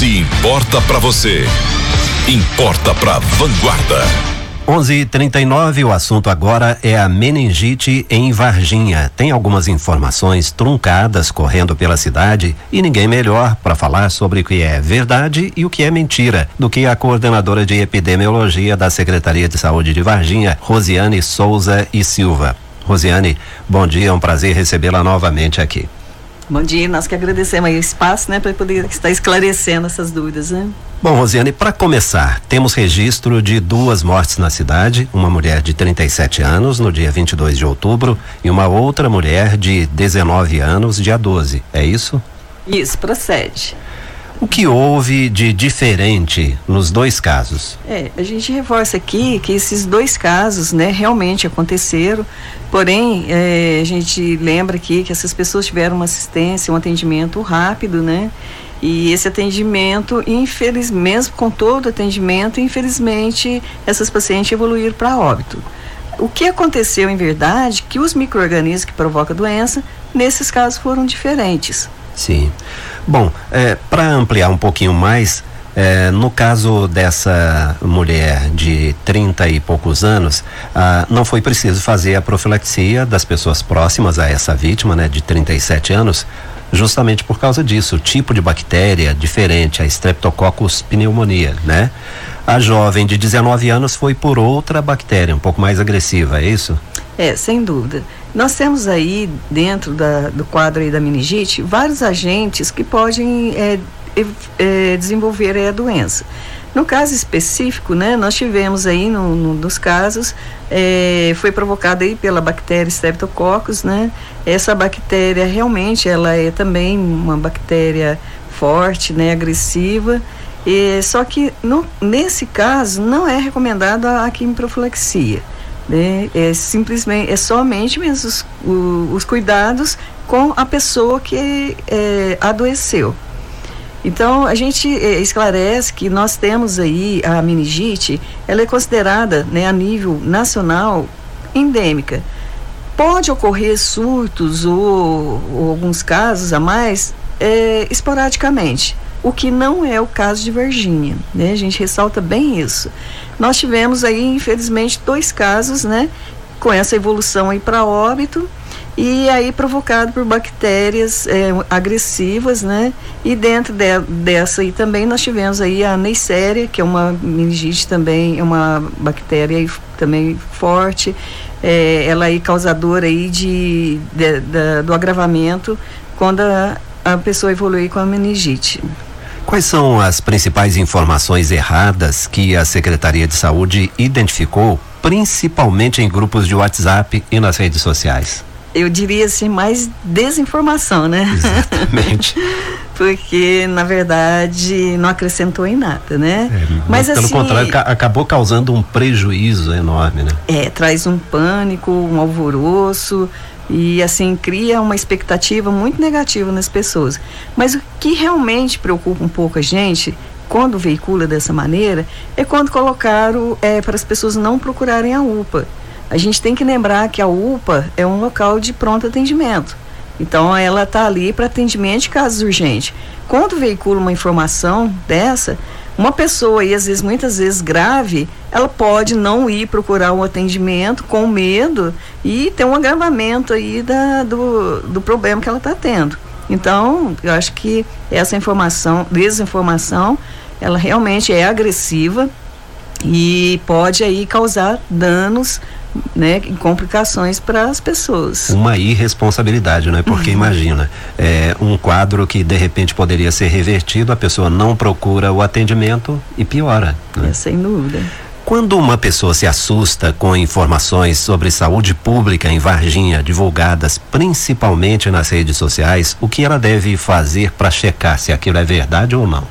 Se importa para você, importa para Vanguarda. 11:39 o assunto agora é a meningite em Varginha. Tem algumas informações truncadas correndo pela cidade e ninguém melhor para falar sobre o que é verdade e o que é mentira do que a coordenadora de epidemiologia da Secretaria de Saúde de Varginha, Rosiane Souza e Silva. Rosiane, bom dia, é um prazer recebê-la novamente aqui. Bom dia, nós que agradecemos aí o espaço, né, para poder estar esclarecendo essas dúvidas, né? Bom, Rosiane, para começar, temos registro de duas mortes na cidade, uma mulher de 37 anos no dia 22 de outubro e uma outra mulher de 19 anos dia 12. É isso? Isso, procede. O que houve de diferente nos dois casos? É, a gente reforça aqui que esses dois casos, né, realmente aconteceram, porém, é, a gente lembra aqui que essas pessoas tiveram uma assistência, um atendimento rápido, né, e esse atendimento, infelizmente, mesmo com todo atendimento, infelizmente, essas pacientes evoluíram para óbito. O que aconteceu em verdade, que os micro-organismos que provocam a doença, nesses casos foram diferentes. Sim. Bom, é, para ampliar um pouquinho mais, é, no caso dessa mulher de 30 e poucos anos, ah, não foi preciso fazer a profilaxia das pessoas próximas a essa vítima, né, de 37 anos, justamente por causa disso, o tipo de bactéria diferente, a Streptococcus pneumonia, né? A jovem de 19 anos foi por outra bactéria, um pouco mais agressiva, é isso? É, sem dúvida. Nós temos aí, dentro da, do quadro aí da meningite, vários agentes que podem é, é, desenvolver a doença. No caso específico, né, nós tivemos aí, no dos casos, é, foi provocada aí pela bactéria Streptococcus, né? Essa bactéria realmente, ela é também uma bactéria forte, né, agressiva, e, só que no, nesse caso não é recomendada a quimiprofilaxia. Né? É simplesmente, é somente mesmo os, os cuidados com a pessoa que é, adoeceu. Então, a gente é, esclarece que nós temos aí a meningite, ela é considerada, né, a nível nacional, endêmica. Pode ocorrer surtos ou, ou alguns casos a mais é, esporadicamente, o que não é o caso de Virgínia, né? A gente ressalta bem isso. Nós tivemos aí, infelizmente, dois casos, né? Com essa evolução aí para óbito e aí provocado por bactérias é, agressivas, né? E dentro de, dessa aí também nós tivemos aí a Neisseria, que é uma meningite também, é uma bactéria também forte, é, ela aí causadora aí de, de, de, do agravamento quando a, a pessoa evolui com a meningite. Quais são as principais informações erradas que a Secretaria de Saúde identificou, principalmente em grupos de WhatsApp e nas redes sociais? Eu diria assim, mais desinformação, né? Exatamente. Porque, na verdade, não acrescentou em nada, né? É, mas, pelo assim, contrário, acabou causando um prejuízo enorme, né? É, traz um pânico, um alvoroço, e assim cria uma expectativa muito negativa nas pessoas. Mas o que realmente preocupa um pouco a gente quando veicula dessa maneira é quando colocaram é, para as pessoas não procurarem a UPA. A gente tem que lembrar que a UPA é um local de pronto atendimento. Então ela está ali para atendimento de casos urgentes. Quando veicula uma informação dessa, uma pessoa, e às vezes, muitas vezes grave, ela pode não ir procurar um atendimento com medo e ter um agravamento aí da, do, do problema que ela está tendo. Então, eu acho que essa informação, desinformação, ela realmente é agressiva e pode aí causar danos né, complicações para as pessoas. Uma irresponsabilidade, né? Porque uhum. imagina, é, um quadro que de repente poderia ser revertido, a pessoa não procura o atendimento e piora. Né? É, sem dúvida. Quando uma pessoa se assusta com informações sobre saúde pública em Varginha, divulgadas principalmente nas redes sociais, o que ela deve fazer para checar se aquilo é verdade ou não?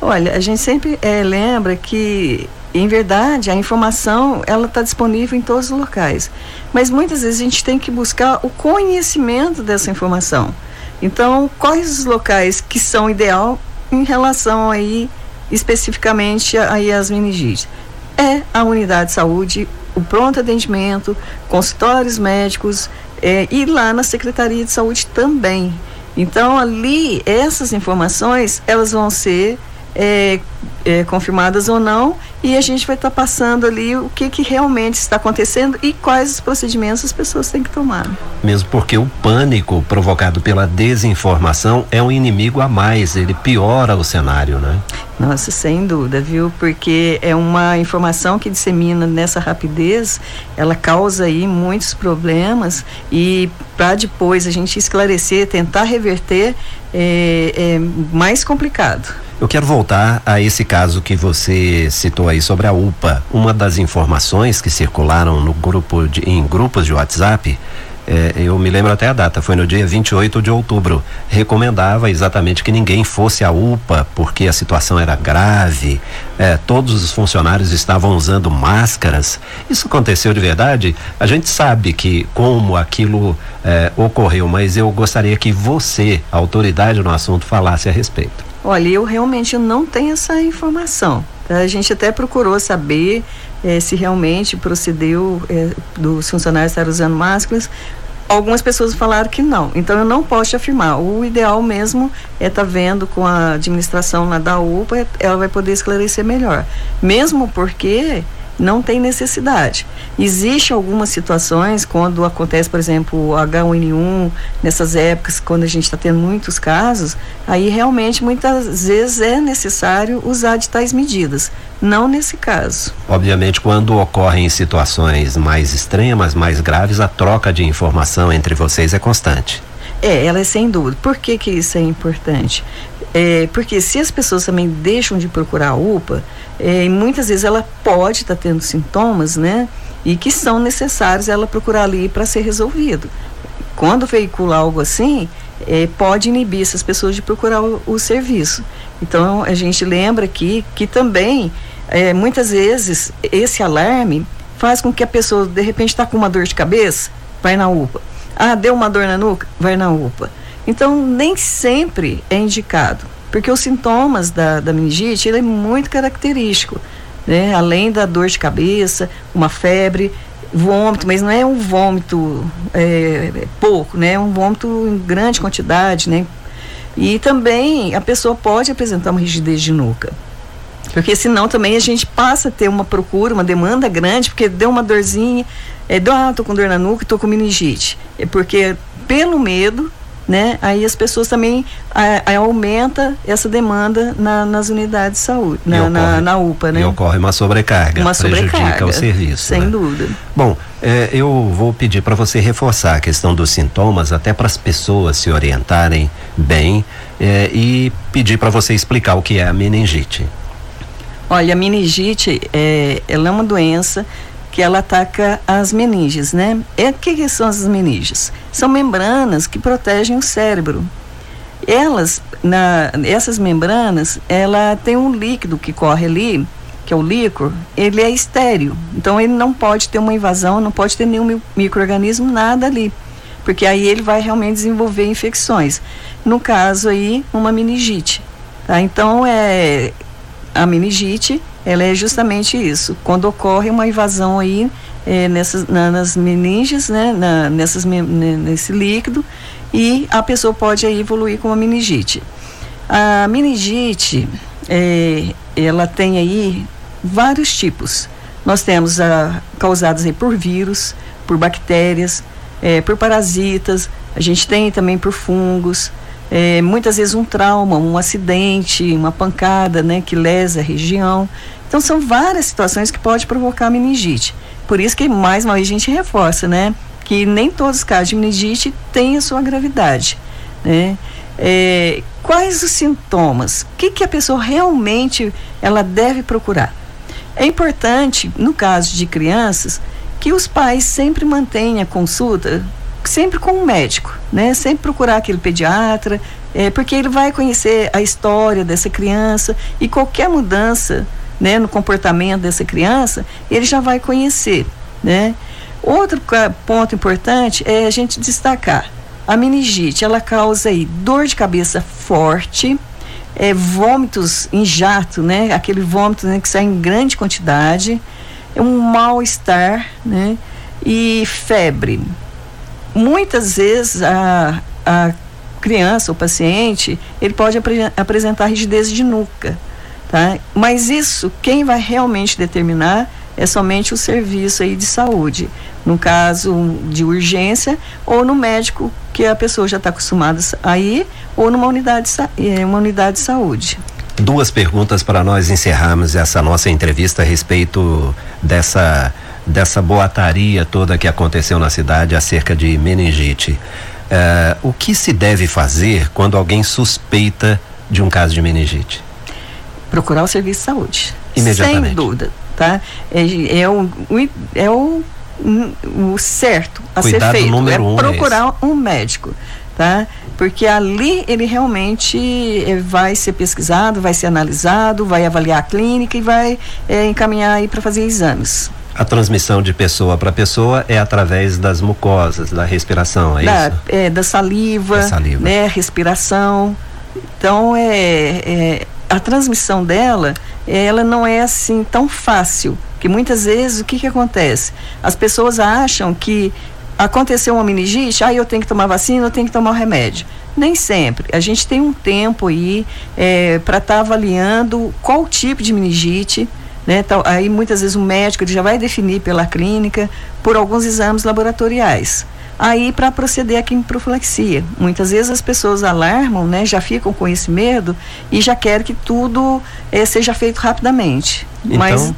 Olha, a gente sempre é, lembra que em verdade, a informação ela está disponível em todos os locais, mas muitas vezes a gente tem que buscar o conhecimento dessa informação. Então, quais os locais que são ideal em relação aí especificamente aí às meningites? É a unidade de saúde, o pronto atendimento, consultórios médicos é, e lá na Secretaria de Saúde também. Então, ali, essas informações, elas vão ser é, é, confirmadas ou não, e a gente vai estar tá passando ali o que, que realmente está acontecendo e quais os procedimentos as pessoas têm que tomar. Mesmo porque o pânico provocado pela desinformação é um inimigo a mais, ele piora o cenário, né? Nossa, sem dúvida, viu? Porque é uma informação que dissemina nessa rapidez, ela causa aí muitos problemas e para depois a gente esclarecer, tentar reverter, é, é mais complicado. Eu quero voltar a esse caso que você citou aí sobre a UPA. Uma das informações que circularam no grupo de, em grupos de WhatsApp é, eu me lembro até a data, foi no dia 28 de outubro. Recomendava exatamente que ninguém fosse à UPA, porque a situação era grave, é, todos os funcionários estavam usando máscaras. Isso aconteceu de verdade? A gente sabe que como aquilo é, ocorreu, mas eu gostaria que você, autoridade no assunto, falasse a respeito. Olha, eu realmente não tenho essa informação. Tá? A gente até procurou saber é, se realmente procedeu é, dos funcionários estar usando máscaras. Algumas pessoas falaram que não, então eu não posso afirmar. O ideal mesmo é estar tá vendo com a administração lá da UPA, ela vai poder esclarecer melhor. Mesmo porque não tem necessidade. Existe algumas situações quando acontece, por exemplo, o H1N1, nessas épocas, quando a gente está tendo muitos casos, aí realmente muitas vezes é necessário usar de tais medidas. Não nesse caso. Obviamente, quando ocorrem situações mais extremas, mais graves, a troca de informação entre vocês é constante. É, ela é sem dúvida. Por que, que isso é importante? É, porque se as pessoas também deixam de procurar a UPA, é, muitas vezes ela pode estar tá tendo sintomas, né? E que são necessários ela procurar ali para ser resolvido. Quando veicula algo assim, é, pode inibir essas pessoas de procurar o, o, serviço. Então a gente lembra aqui que também é, muitas vezes esse alarme faz com que a pessoa de repente está com uma dor de cabeça, vai na UPA. Ah, deu uma dor na nuca, vai na UPA. Então, nem sempre é indicado, porque os sintomas da, da meningite ele é muito característico, né? Além da dor de cabeça, uma febre, vômito, mas não é um vômito é, pouco, né? É um vômito em grande quantidade, né? E também a pessoa pode apresentar uma rigidez de nuca. Porque senão também a gente passa a ter uma procura, uma demanda grande, porque deu uma dorzinha, é, deu, ah, tô com dor na nuca, tô com meningite. É porque pelo medo né? Aí as pessoas também a, a aumenta essa demanda na, nas unidades de saúde, na, ocorre, na, na, UPA, né? E ocorre uma sobrecarga, uma sobrecarga, prejudica o serviço. Sem né? dúvida. Bom, é, eu vou pedir para você reforçar a questão dos sintomas, até para as pessoas se orientarem bem, é, e pedir para você explicar o que é a meningite. Olha, a meningite é, ela é uma doença que ela ataca as meninges, né? E o que, que são as meninges? São membranas que protegem o cérebro. Elas, na, essas membranas, ela tem um líquido que corre ali, que é o líquor, ele é estéreo. Então ele não pode ter uma invasão, não pode ter nenhum microorganismo, nada ali. Porque aí ele vai realmente desenvolver infecções. No caso aí, uma meningite. Tá? Então é a meningite ela é justamente isso. Quando ocorre uma invasão aí é, nessas, na, nas meninges, né, na, nessas, nesse líquido, e a pessoa pode aí evoluir com uma meningite. A meningite, é, ela tem aí vários tipos. Nós temos a, causadas aí por vírus, por bactérias, é, por parasitas, a gente tem também por fungos, é, muitas vezes um trauma, um acidente, uma pancada, né, que lesa a região. Então são várias situações que pode provocar meningite. Por isso que mais uma vez a gente reforça, né, que nem todos os casos de meningite têm a sua gravidade, né? É, quais os sintomas? O que, que a pessoa realmente ela deve procurar? É importante, no caso de crianças, que os pais sempre mantenham a consulta sempre com um médico, né? Sempre procurar aquele pediatra, é, porque ele vai conhecer a história dessa criança e qualquer mudança, né, no comportamento dessa criança, ele já vai conhecer, né? Outro ponto importante é a gente destacar a meningite, ela causa aí dor de cabeça forte, é, vômitos em jato, né? Aquele vômito né, que sai em grande quantidade, é um mal-estar, né? E febre muitas vezes a, a criança, o paciente, ele pode apre apresentar rigidez de nuca. Tá? Mas isso, quem vai realmente determinar é somente o serviço aí de saúde, no caso de urgência ou no médico que a pessoa já está acostumada a ir ou numa unidade, eh, uma unidade de saúde. Duas perguntas para nós encerrarmos essa nossa entrevista a respeito dessa dessa boataria toda que aconteceu na cidade acerca de meningite. Uh, o que se deve fazer quando alguém suspeita de um caso de meningite? Procurar o serviço de saúde. Imediatamente. Sem dúvida, tá? É, é, o, é o, o certo a Cuidado ser feito. Número é um procurar é um médico, tá? Porque ali ele realmente eh, vai ser pesquisado, vai ser analisado, vai avaliar a clínica e vai é, encaminhar aí para fazer exames. A transmissão de pessoa para pessoa é através das mucosas, da respiração, é da, isso? É, da saliva, da saliva, né? Respiração. Então, é, é, a transmissão dela, ela não é assim tão fácil. Que muitas vezes, o que que acontece? As pessoas acham que aconteceu uma meningite, aí ah, eu tenho que tomar vacina, eu tenho que tomar o remédio. Nem sempre. A gente tem um tempo aí é, para estar tá avaliando qual tipo de meningite, né? Então, aí muitas vezes o médico já vai definir pela clínica por alguns exames laboratoriais. Aí para proceder a quimioprofilaxia. Muitas vezes as pessoas alarmam, né? Já ficam com esse medo e já querem que tudo eh, seja feito rapidamente. Então, Mas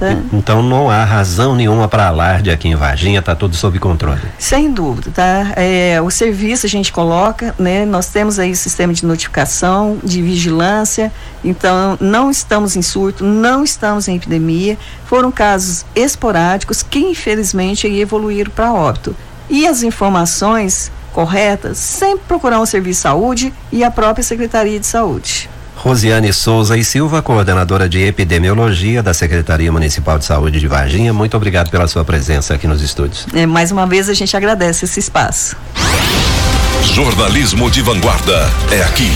Tá? Então não há razão nenhuma para alarde aqui em Varginha, está tudo sob controle. Sem dúvida, tá? É, o serviço a gente coloca, né? Nós temos aí o sistema de notificação, de vigilância, então não estamos em surto, não estamos em epidemia. Foram casos esporádicos que infelizmente evoluíram para óbito. E as informações corretas, sempre procurar um serviço de saúde e a própria Secretaria de Saúde. Rosiane Souza e Silva, coordenadora de epidemiologia da Secretaria Municipal de Saúde de Varginha, muito obrigado pela sua presença aqui nos estúdios. É, mais uma vez a gente agradece esse espaço. Jornalismo de vanguarda é aqui.